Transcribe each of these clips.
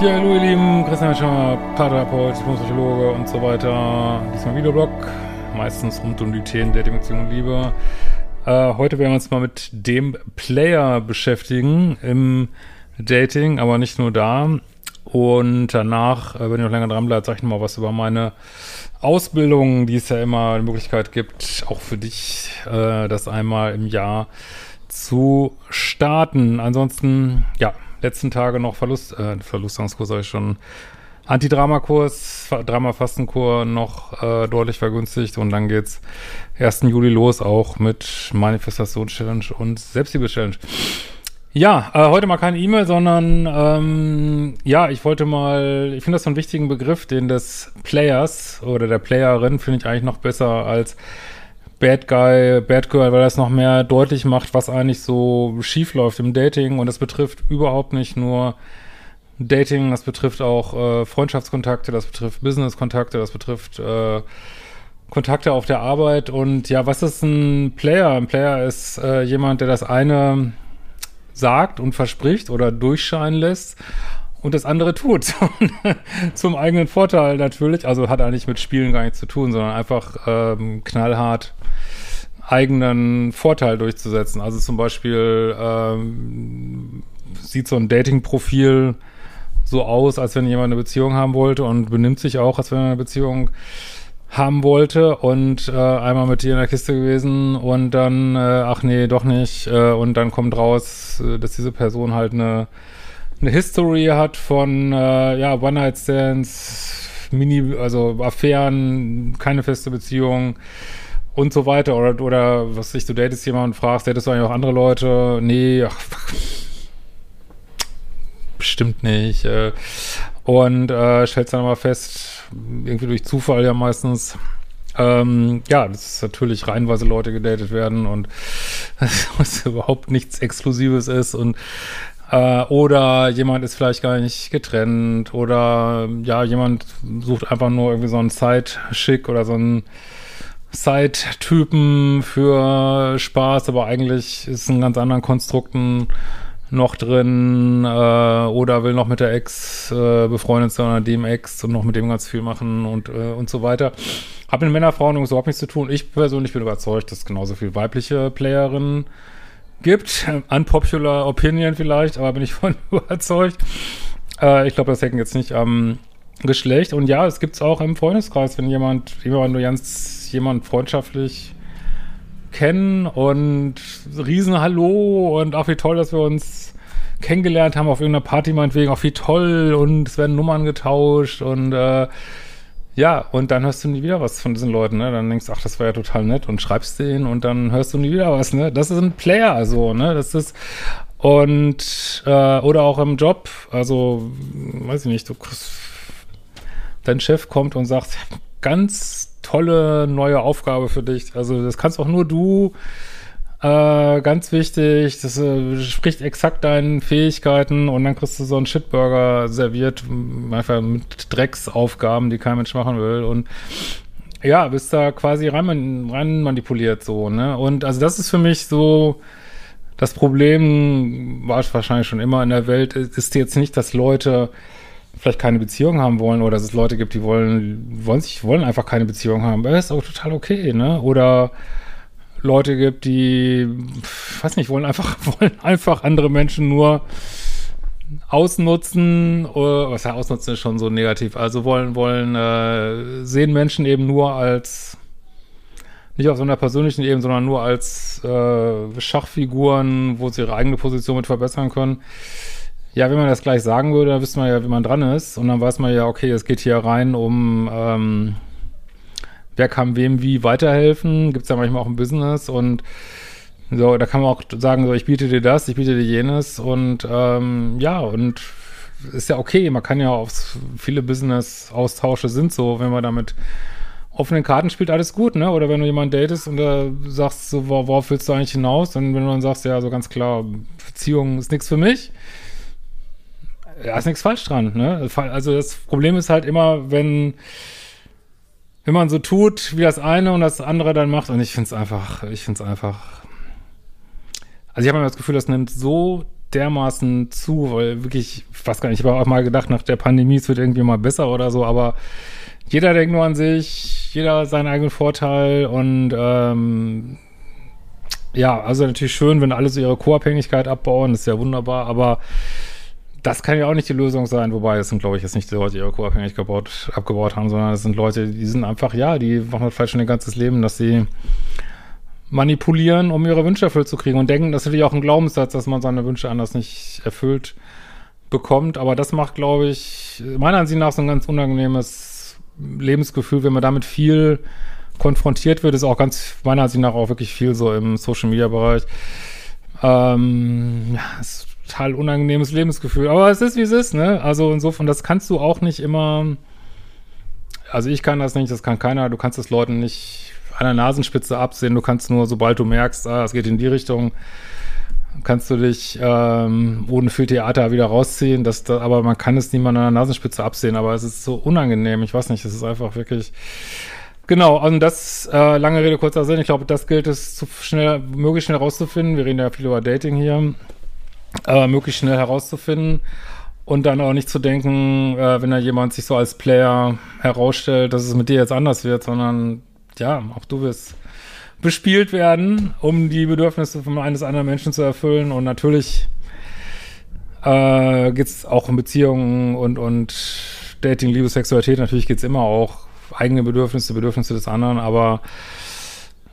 Ja, hallo ihr Lieben, Christian Schauer, Paartherapeut, Psychologe und so weiter. Diesmal Videoblog, meistens rund um die Themen der Dimension und Liebe. Äh, heute werden wir uns mal mit dem Player beschäftigen im Dating, aber nicht nur da. Und danach, äh, wenn ihr noch länger dran bleibt, sage ich nochmal was über meine Ausbildung, die es ja immer die Möglichkeit gibt, auch für dich, äh, das einmal im Jahr zu starten. Ansonsten, ja, letzten Tage noch Verlust, äh, Verlustangskurs habe ich schon, Antidramakurs, Drama-Fastenkur noch äh, deutlich vergünstigt und dann geht's 1. Juli los, auch mit Manifestation-Challenge und Selbstliebe-Challenge. Ja, äh, heute mal keine E-Mail, sondern ähm, ja, ich wollte mal, ich finde das so einen wichtigen Begriff, den des Players oder der Playerin finde ich eigentlich noch besser als Bad Guy, Bad Girl, weil das noch mehr deutlich macht, was eigentlich so schief läuft im Dating. Und das betrifft überhaupt nicht nur Dating, das betrifft auch äh, Freundschaftskontakte, das betrifft Businesskontakte, das betrifft äh, Kontakte auf der Arbeit. Und ja, was ist ein Player? Ein Player ist äh, jemand, der das eine sagt und verspricht oder durchscheinen lässt und das andere tut. Zum eigenen Vorteil natürlich. Also hat eigentlich mit Spielen gar nichts zu tun, sondern einfach ähm, knallhart eigenen Vorteil durchzusetzen. Also zum Beispiel ähm, sieht so ein Dating-Profil so aus, als wenn jemand eine Beziehung haben wollte und benimmt sich auch, als wenn er eine Beziehung haben wollte und äh, einmal mit dir in der Kiste gewesen und dann, äh, ach nee, doch nicht. Äh, und dann kommt raus, äh, dass diese Person halt eine, eine History hat von äh, ja, One-Night-Stands, Mini, also Affären, keine feste Beziehung und so weiter. Oder, oder was ich, du datest jemanden und fragst, datest du eigentlich auch andere Leute? Nee, ach, bestimmt nicht. Äh, und äh, stellst dann aber fest, irgendwie durch Zufall ja meistens, ähm, ja, dass natürlich reihenweise Leute gedatet werden und was überhaupt nichts Exklusives ist und äh, oder jemand ist vielleicht gar nicht getrennt oder ja, jemand sucht einfach nur irgendwie so einen Side-Schick oder so einen Side-Typen für Spaß, aber eigentlich ist ein ganz anderen Konstrukten noch drin äh, oder will noch mit der Ex äh, befreundet sein oder dem Ex und noch mit dem ganz viel machen und, äh, und so weiter. Hab mit Männer, Frauen übrigens überhaupt nichts zu tun. Ich persönlich bin überzeugt, dass genauso viel weibliche Playerinnen gibt. Unpopular Opinion vielleicht, aber bin ich von überzeugt. Äh, ich glaube, das hängt jetzt nicht am Geschlecht. Und ja, es gibt es auch im Freundeskreis, wenn jemand, jemand nur ganz jemand freundschaftlich kennen und riesen Hallo und auch wie toll, dass wir uns kennengelernt haben auf irgendeiner Party meinetwegen, auch wie toll und es werden Nummern getauscht und äh, ja, und dann hörst du nie wieder was von diesen Leuten, ne? Dann denkst du, ach, das war ja total nett und schreibst den und dann hörst du nie wieder was, ne? Das ist ein Player, so, ne? Das ist und äh, oder auch im Job, also weiß ich nicht, du dein Chef kommt und sagt, ganz tolle neue Aufgabe für dich. Also das kannst auch nur du. Äh, ganz wichtig, das äh, spricht exakt deinen Fähigkeiten und dann kriegst du so einen Shitburger serviert, einfach mit Drecksaufgaben, die kein Mensch machen will und ja, bist da quasi rein, rein manipuliert so, ne? Und also das ist für mich so das Problem, war wahrscheinlich schon immer in der Welt, ist jetzt nicht, dass Leute vielleicht keine Beziehung haben wollen oder dass es Leute gibt, die wollen, wollen sich, wollen einfach keine Beziehung haben. Das ist auch total okay, ne? Oder Leute gibt, die, weiß nicht, wollen einfach, wollen einfach andere Menschen nur ausnutzen, oder, was ja ausnutzen ist schon so negativ, also wollen, wollen, äh, sehen Menschen eben nur als, nicht auf so einer persönlichen Ebene, sondern nur als äh, Schachfiguren, wo sie ihre eigene Position mit verbessern können Ja, wenn man das gleich sagen würde, dann wüsste man ja, wie man dran ist. Und dann weiß man ja, okay, es geht hier rein um, ähm, wer kann wem wie weiterhelfen. Gibt es ja manchmal auch ein Business und so, da kann man auch sagen, so, ich biete dir das, ich biete dir jenes und ähm, ja, und ist ja okay. Man kann ja aufs, viele Business-Austausche sind so, wenn man damit offenen Karten spielt, alles gut, ne? Oder wenn du jemanden datest und da sagst so, worauf willst du eigentlich hinaus? Und wenn du dann sagst, ja, so ganz klar, Beziehung ist nichts für mich, ja, ist nichts falsch dran, ne? Also das Problem ist halt immer, wenn, wenn man so tut, wie das eine und das andere dann macht, und ich finde es einfach, ich finde es einfach. Also ich habe immer das Gefühl, das nimmt so dermaßen zu, weil wirklich, ich weiß gar nicht, ich habe auch mal gedacht, nach der Pandemie, es wird irgendwie mal besser oder so, aber jeder denkt nur an sich, jeder seinen eigenen Vorteil und ähm, ja, also natürlich schön, wenn alle so ihre Co-Abhängigkeit abbauen, ist ja wunderbar, aber das kann ja auch nicht die Lösung sein, wobei es sind, glaube ich, jetzt nicht die Leute, die ihre Co-Abhängigkeit abgebaut haben, sondern es sind Leute, die sind einfach, ja, die machen das vielleicht schon ihr ganzes Leben, dass sie manipulieren, um ihre Wünsche erfüllt zu kriegen und denken, das ist natürlich auch ein Glaubenssatz, dass man seine Wünsche anders nicht erfüllt bekommt, aber das macht, glaube ich, meiner Ansicht nach so ein ganz unangenehmes Lebensgefühl, wenn man damit viel konfrontiert wird, ist auch ganz, meiner Ansicht nach auch wirklich viel so im Social-Media-Bereich. Ähm, ja, ist total unangenehmes Lebensgefühl, aber es ist, wie es ist, ne? Also insofern, das kannst du auch nicht immer, also ich kann das nicht, das kann keiner, du kannst es Leuten nicht an der Nasenspitze absehen. Du kannst nur, sobald du merkst, ah, es geht in die Richtung, kannst du dich ähm, ohne viel Theater wieder rausziehen. Das, das, aber man kann es niemand an der Nasenspitze absehen. Aber es ist so unangenehm. Ich weiß nicht, es ist einfach wirklich. Genau, und das, äh, lange Rede, kurzer Sinn. Ich glaube, das gilt es zu schnell, möglichst schnell herauszufinden. Wir reden ja viel über Dating hier. Äh, möglichst schnell herauszufinden. Und dann auch nicht zu denken, äh, wenn da jemand sich so als Player herausstellt, dass es mit dir jetzt anders wird, sondern ja, auch du wirst bespielt werden, um die Bedürfnisse von eines anderen Menschen zu erfüllen. Und natürlich äh, geht es auch um Beziehungen und, und Dating, Liebe, Sexualität. Natürlich geht es immer auch eigene Bedürfnisse, Bedürfnisse des anderen, aber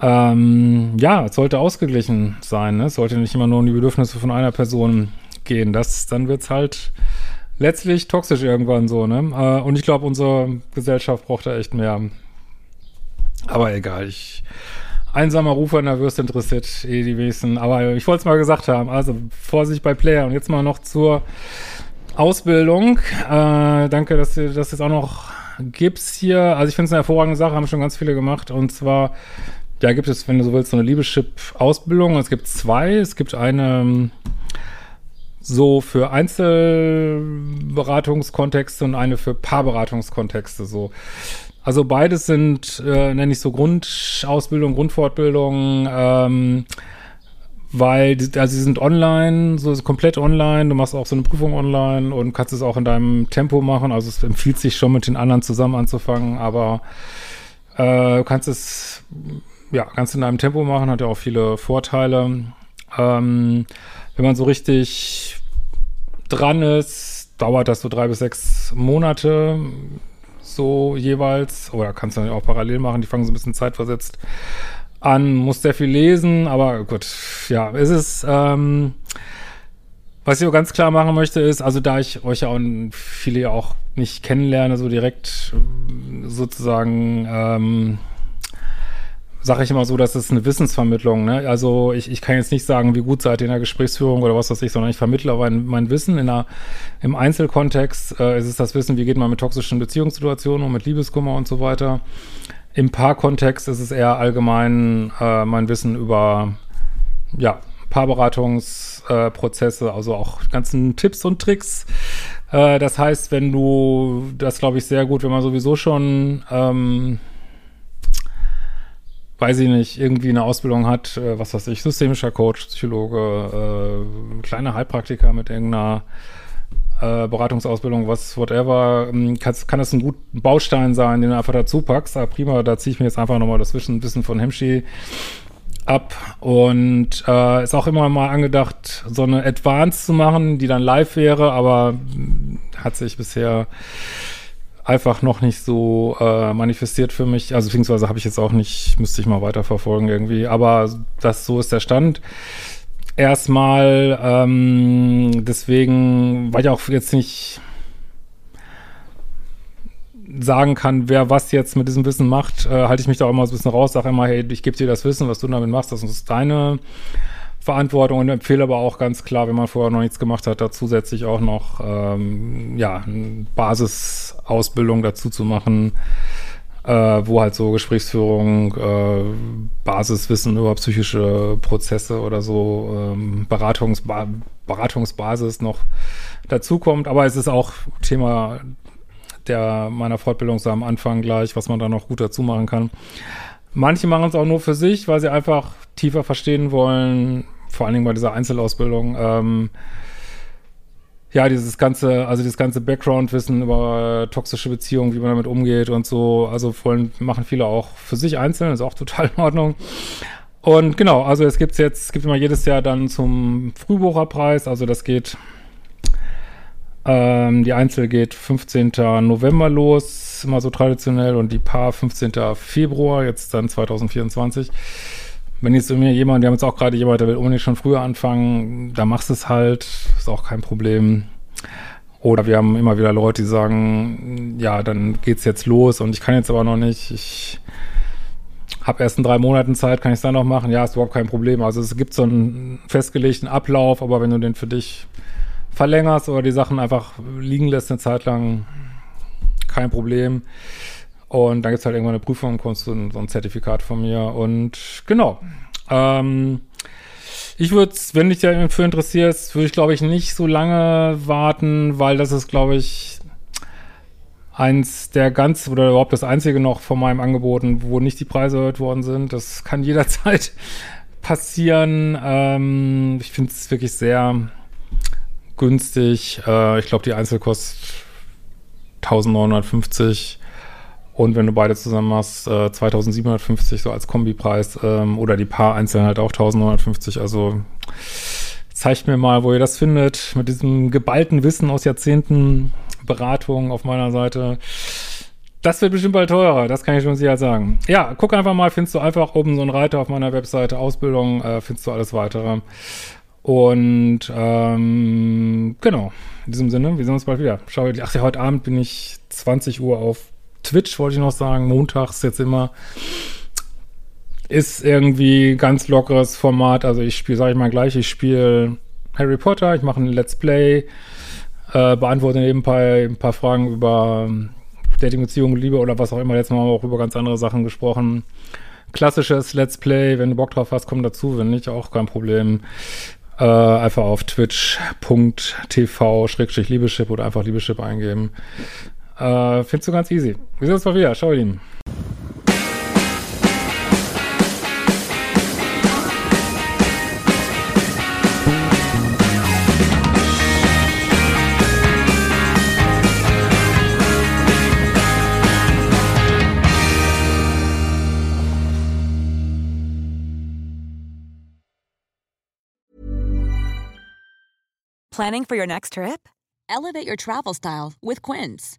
ähm, ja, es sollte ausgeglichen sein. Ne? Es sollte nicht immer nur um die Bedürfnisse von einer Person gehen. Das, dann wird's halt letztlich toxisch irgendwann so. Ne? Äh, und ich glaube, unsere Gesellschaft braucht da echt mehr aber egal, ich einsamer Rufer nervös interessiert eh die wenigsten. Aber ich wollte es mal gesagt haben. Also Vorsicht bei Player. Und jetzt mal noch zur Ausbildung. Äh, danke, dass ihr das jetzt auch noch gibt's hier. Also ich finde es eine hervorragende Sache, haben schon ganz viele gemacht. Und zwar, ja, gibt es, wenn du so willst, so eine Liebeschip-Ausbildung. Es gibt zwei. Es gibt eine ähm, so für Einzelberatungskontexte und eine für Paarberatungskontexte. So also beides sind, äh, nenne ich so Grundausbildung, Grundfortbildung, ähm, weil die, also sie sind online, so komplett online. Du machst auch so eine Prüfung online und kannst es auch in deinem Tempo machen. Also es empfiehlt sich schon mit den anderen zusammen anzufangen, aber äh, du kannst es ja ganz in deinem Tempo machen, hat ja auch viele Vorteile. Ähm, wenn man so richtig dran ist, dauert das so drei bis sechs Monate so jeweils, oder kannst du dann auch parallel machen, die fangen so ein bisschen zeitversetzt an, muss sehr viel lesen, aber gut, ja, es ist, ähm, was ich auch ganz klar machen möchte, ist, also da ich euch ja auch viele ja auch nicht kennenlerne, so direkt sozusagen, ähm, sage ich immer so, dass es eine Wissensvermittlung, ne? Also ich, ich kann jetzt nicht sagen, wie gut seid ihr in der Gesprächsführung oder was weiß ich, sondern ich vermittle aber mein Wissen in einer, im Einzelkontext äh, ist es das Wissen, wie geht man mit toxischen Beziehungssituationen und mit Liebeskummer und so weiter. Im Paarkontext ist es eher allgemein äh, mein Wissen über ja, Paarberatungsprozesse, äh, also auch ganzen Tipps und Tricks. Äh, das heißt, wenn du, das glaube ich sehr gut, wenn man sowieso schon ähm, weiß ich nicht, irgendwie eine Ausbildung hat, äh, was weiß ich, systemischer Coach, Psychologe, äh, kleiner Heilpraktiker mit irgendeiner äh, Beratungsausbildung, was, whatever, ähm, kann, kann das ein guter Baustein sein, den du einfach dazu packst. Aber prima, da ziehe ich mir jetzt einfach nochmal das Wissen, Wissen von Hemschi ab und äh, ist auch immer mal angedacht, so eine Advance zu machen, die dann live wäre, aber hat sich bisher einfach noch nicht so äh, manifestiert für mich. Also beziehungsweise habe ich jetzt auch nicht, müsste ich mal weiterverfolgen irgendwie. Aber das so ist der Stand. erstmal. Ähm, deswegen, weil ich auch jetzt nicht sagen kann, wer was jetzt mit diesem Wissen macht, äh, halte ich mich da auch immer so ein bisschen raus, sage immer, hey, ich gebe dir das Wissen, was du damit machst, das ist deine Verantwortung und empfehle aber auch ganz klar, wenn man vorher noch nichts gemacht hat, da zusätzlich auch noch ähm, ja, Basisausbildung dazu zu machen, äh, wo halt so Gesprächsführung, äh, Basiswissen über psychische Prozesse oder so, ähm, Beratungsba Beratungsbasis noch dazukommt. Aber es ist auch Thema der meiner Fortbildung so am Anfang gleich, was man da noch gut dazu machen kann. Manche machen es auch nur für sich, weil sie einfach tiefer verstehen wollen, vor allen Dingen bei dieser Einzelausbildung. Ähm, ja, dieses ganze, also dieses ganze Background-Wissen über toxische Beziehungen, wie man damit umgeht und so, also wollen, machen viele auch für sich einzeln, ist auch total in Ordnung. Und genau, also es gibt jetzt, es gibt immer jedes Jahr dann zum Frühbucherpreis, also das geht ähm, die Einzel geht 15. November los, immer so traditionell, und die Paar 15. Februar, jetzt dann 2024. Wenn jetzt mir jemand, wir haben jetzt auch gerade jemand, der will unbedingt schon früher anfangen, da machst du es halt, ist auch kein Problem. Oder wir haben immer wieder Leute, die sagen, ja, dann geht's jetzt los und ich kann jetzt aber noch nicht, ich habe erst in drei Monaten Zeit, kann ich es dann noch machen? Ja, ist überhaupt kein Problem. Also es gibt so einen festgelegten Ablauf, aber wenn du den für dich verlängerst oder die Sachen einfach liegen lässt eine Zeit lang, kein Problem. Und dann gibt es halt irgendwann eine Prüfung, kommst du so ein Zertifikat von mir. Und genau. Ähm, ich würde, wenn dich dafür interessierst, würde ich glaube ich nicht so lange warten, weil das ist glaube ich eins der ganz oder überhaupt das einzige noch von meinem Angeboten, wo nicht die Preise erhöht worden sind. Das kann jederzeit passieren. Ähm, ich finde es wirklich sehr günstig. Äh, ich glaube, die Einzel kostet 1950 und wenn du beide zusammen machst, äh, 2750 so als Kombipreis ähm, oder die Paar einzeln halt auch 1950. Also zeigt mir mal, wo ihr das findet mit diesem geballten Wissen aus Jahrzehnten Beratung auf meiner Seite. Das wird bestimmt bald teurer, das kann ich schon sicher sagen. Ja, guck einfach mal, findest du einfach oben so einen Reiter auf meiner Webseite, Ausbildung, äh, findest du alles weitere. Und ähm, genau, in diesem Sinne, wir sehen uns bald wieder. Schau, ach ja, heute Abend bin ich 20 Uhr auf Twitch, wollte ich noch sagen. Montags jetzt immer. Ist irgendwie ganz lockeres Format. Also ich spiele, sage ich mal gleich, ich spiele Harry Potter, ich mache ein Let's Play, äh, beantworte nebenbei ein paar Fragen über Dating, Beziehung, Liebe oder was auch immer. Letztes Mal haben wir auch über ganz andere Sachen gesprochen. Klassisches Let's Play, wenn du Bock drauf hast, komm dazu, wenn nicht, auch kein Problem. Äh, einfach auf twitch.tv-liebeschip oder einfach Liebeschip eingeben. Äh, findest du ganz easy. Wir sehen uns mal wieder. Schau ihn. Planning for your next trip? Elevate your travel style with Quince.